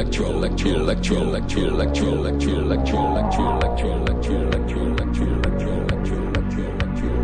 electro electro electro electro electro electro electro electro electro electro electro electro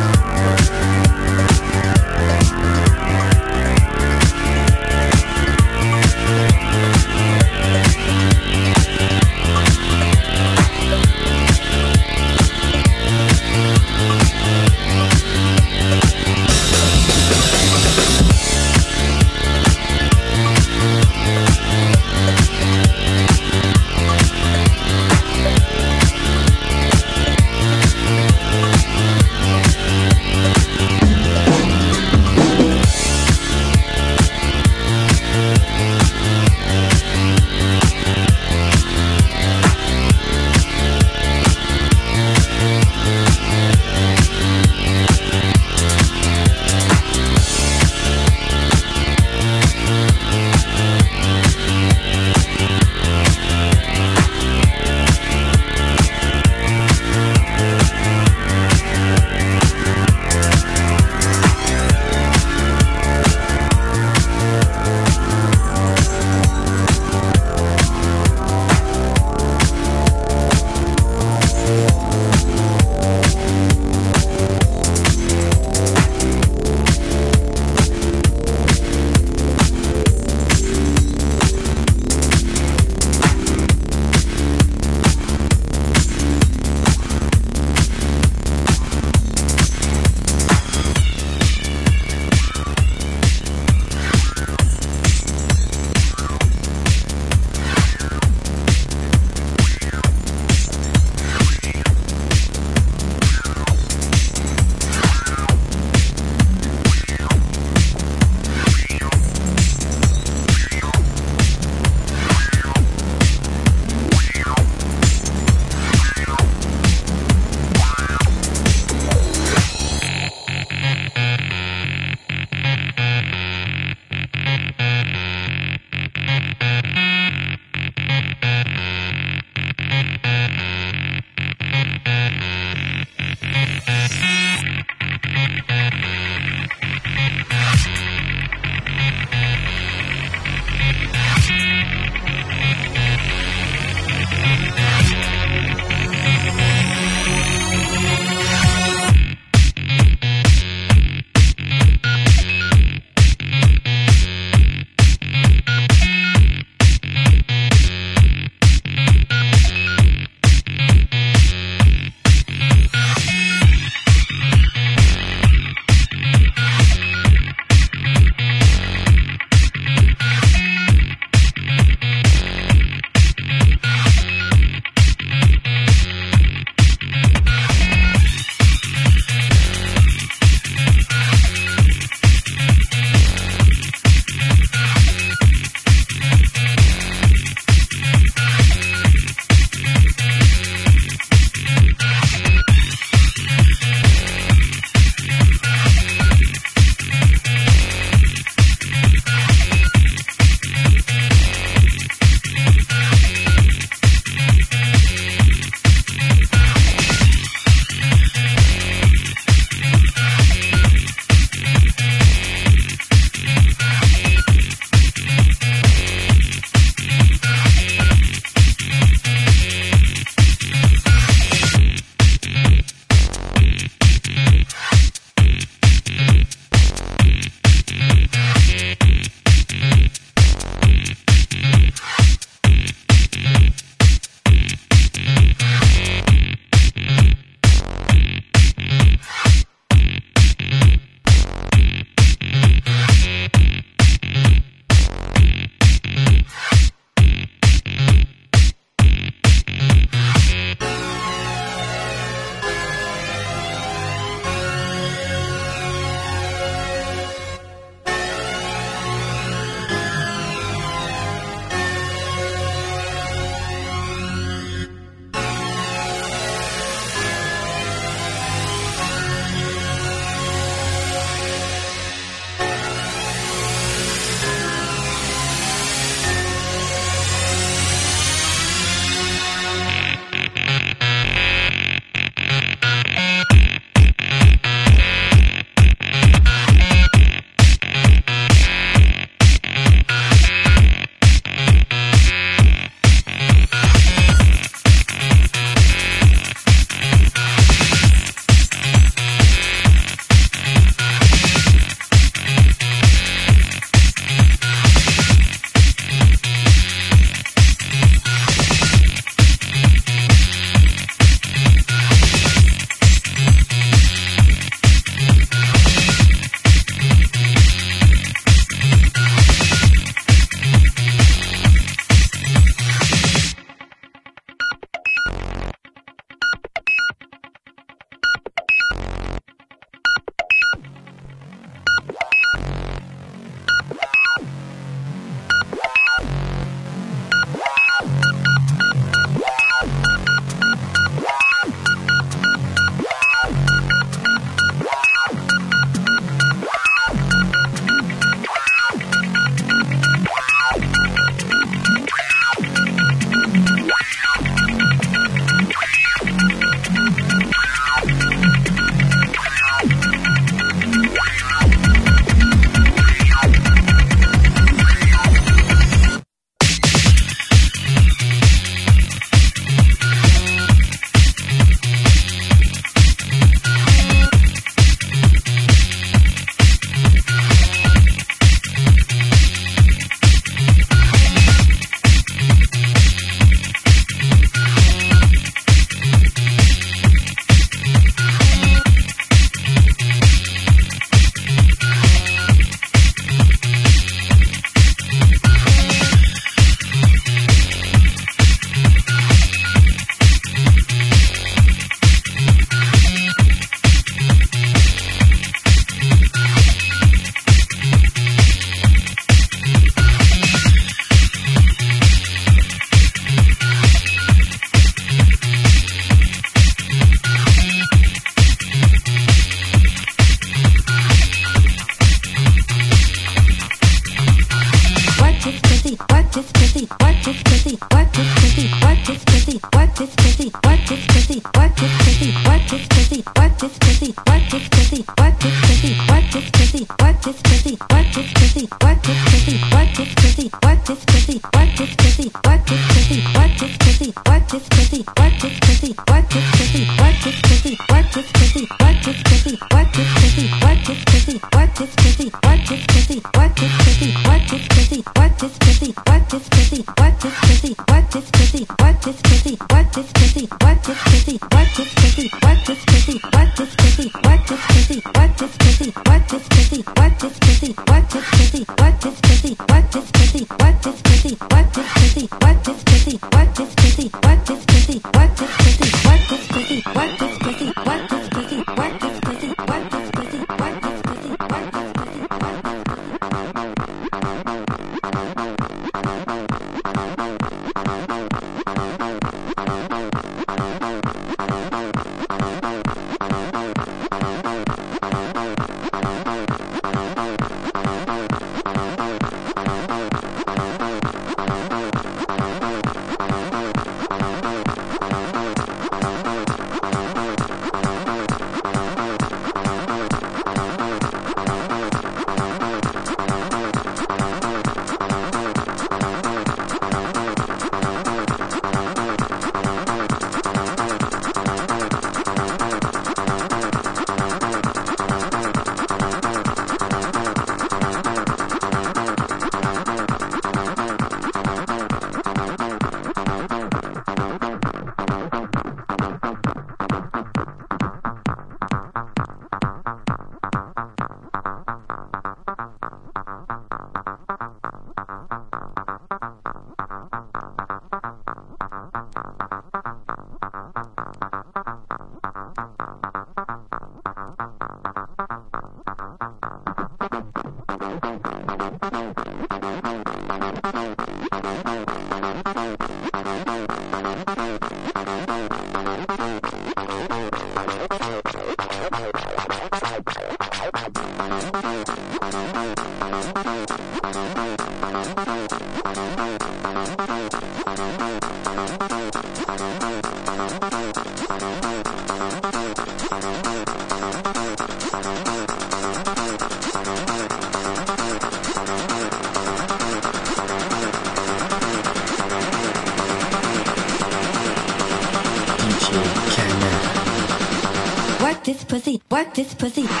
this pussy.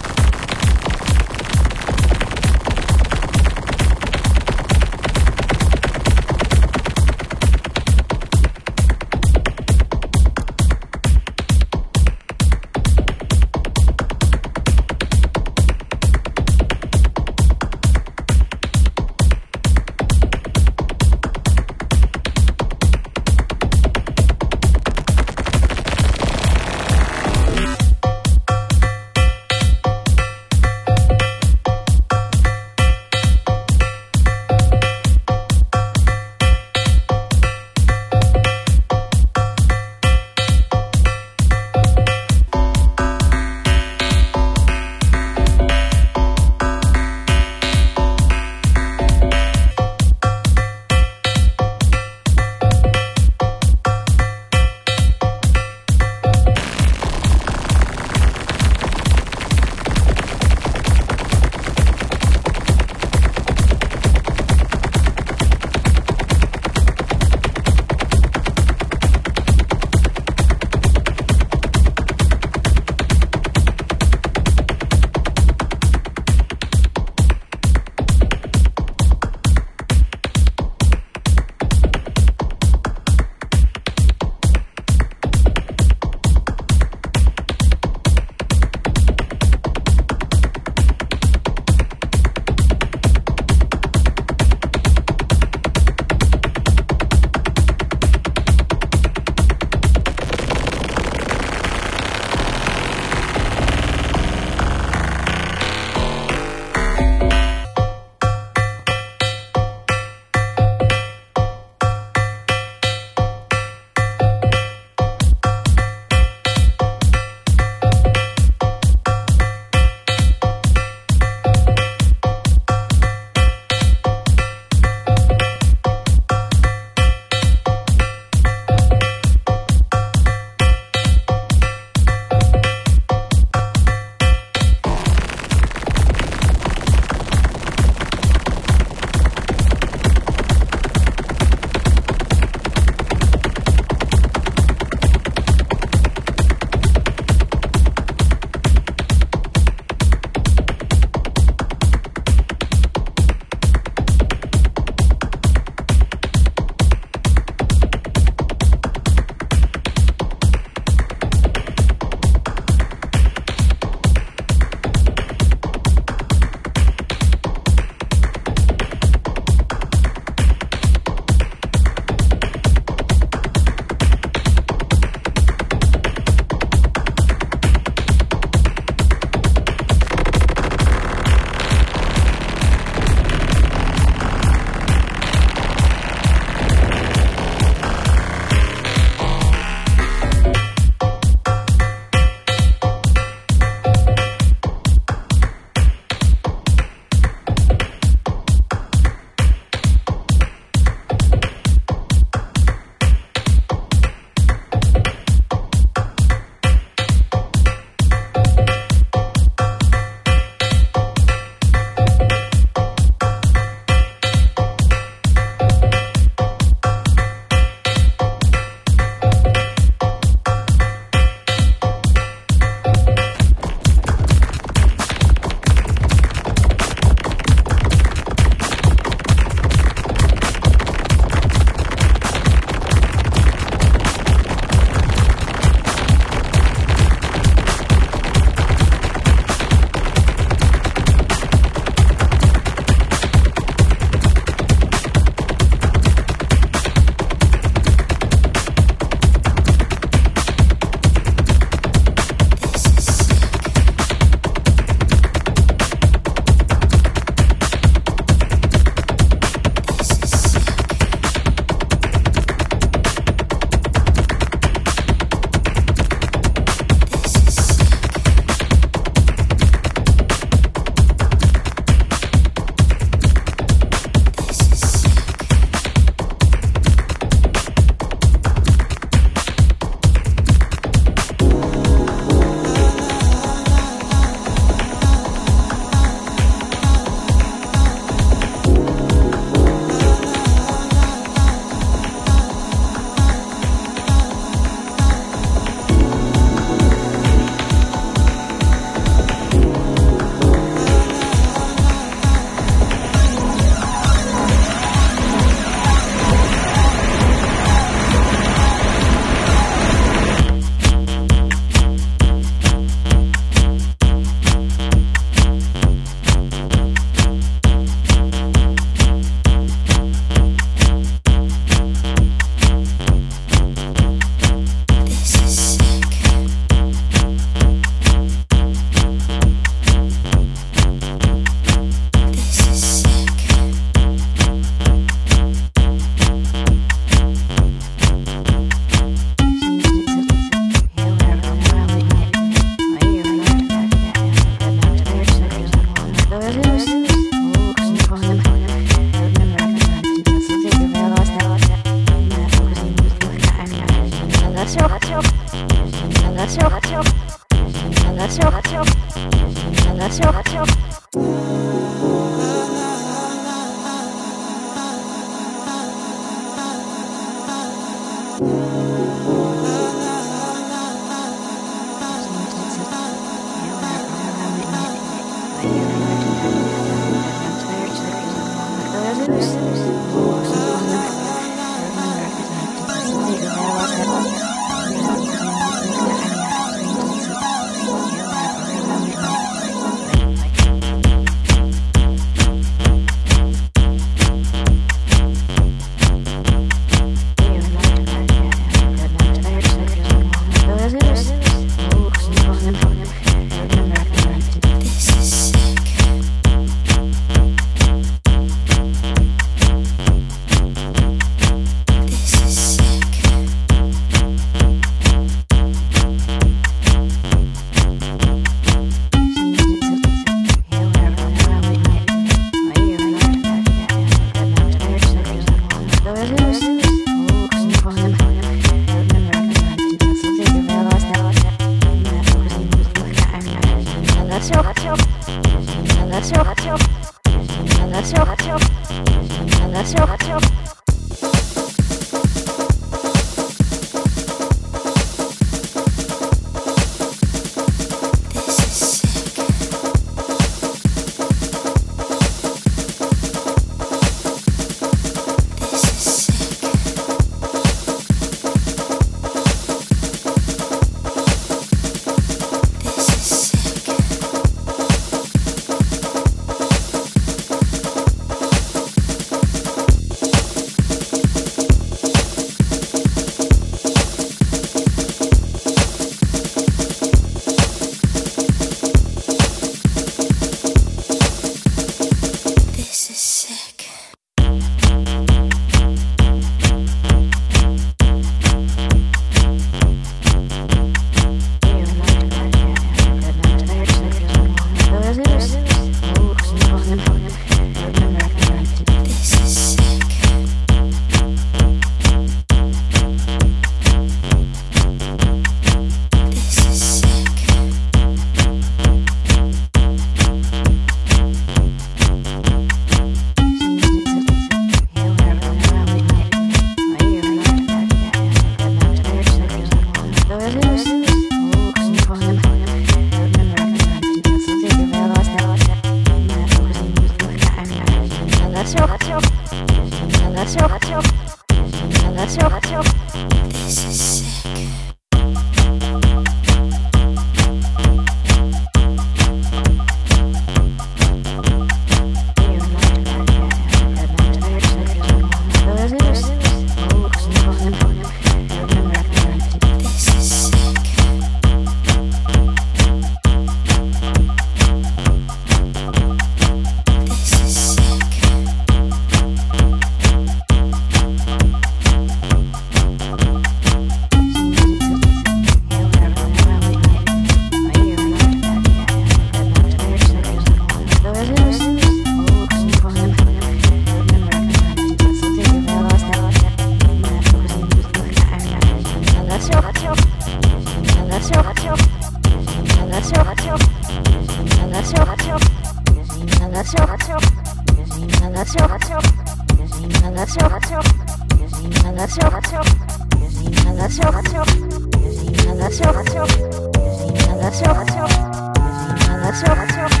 Let's go.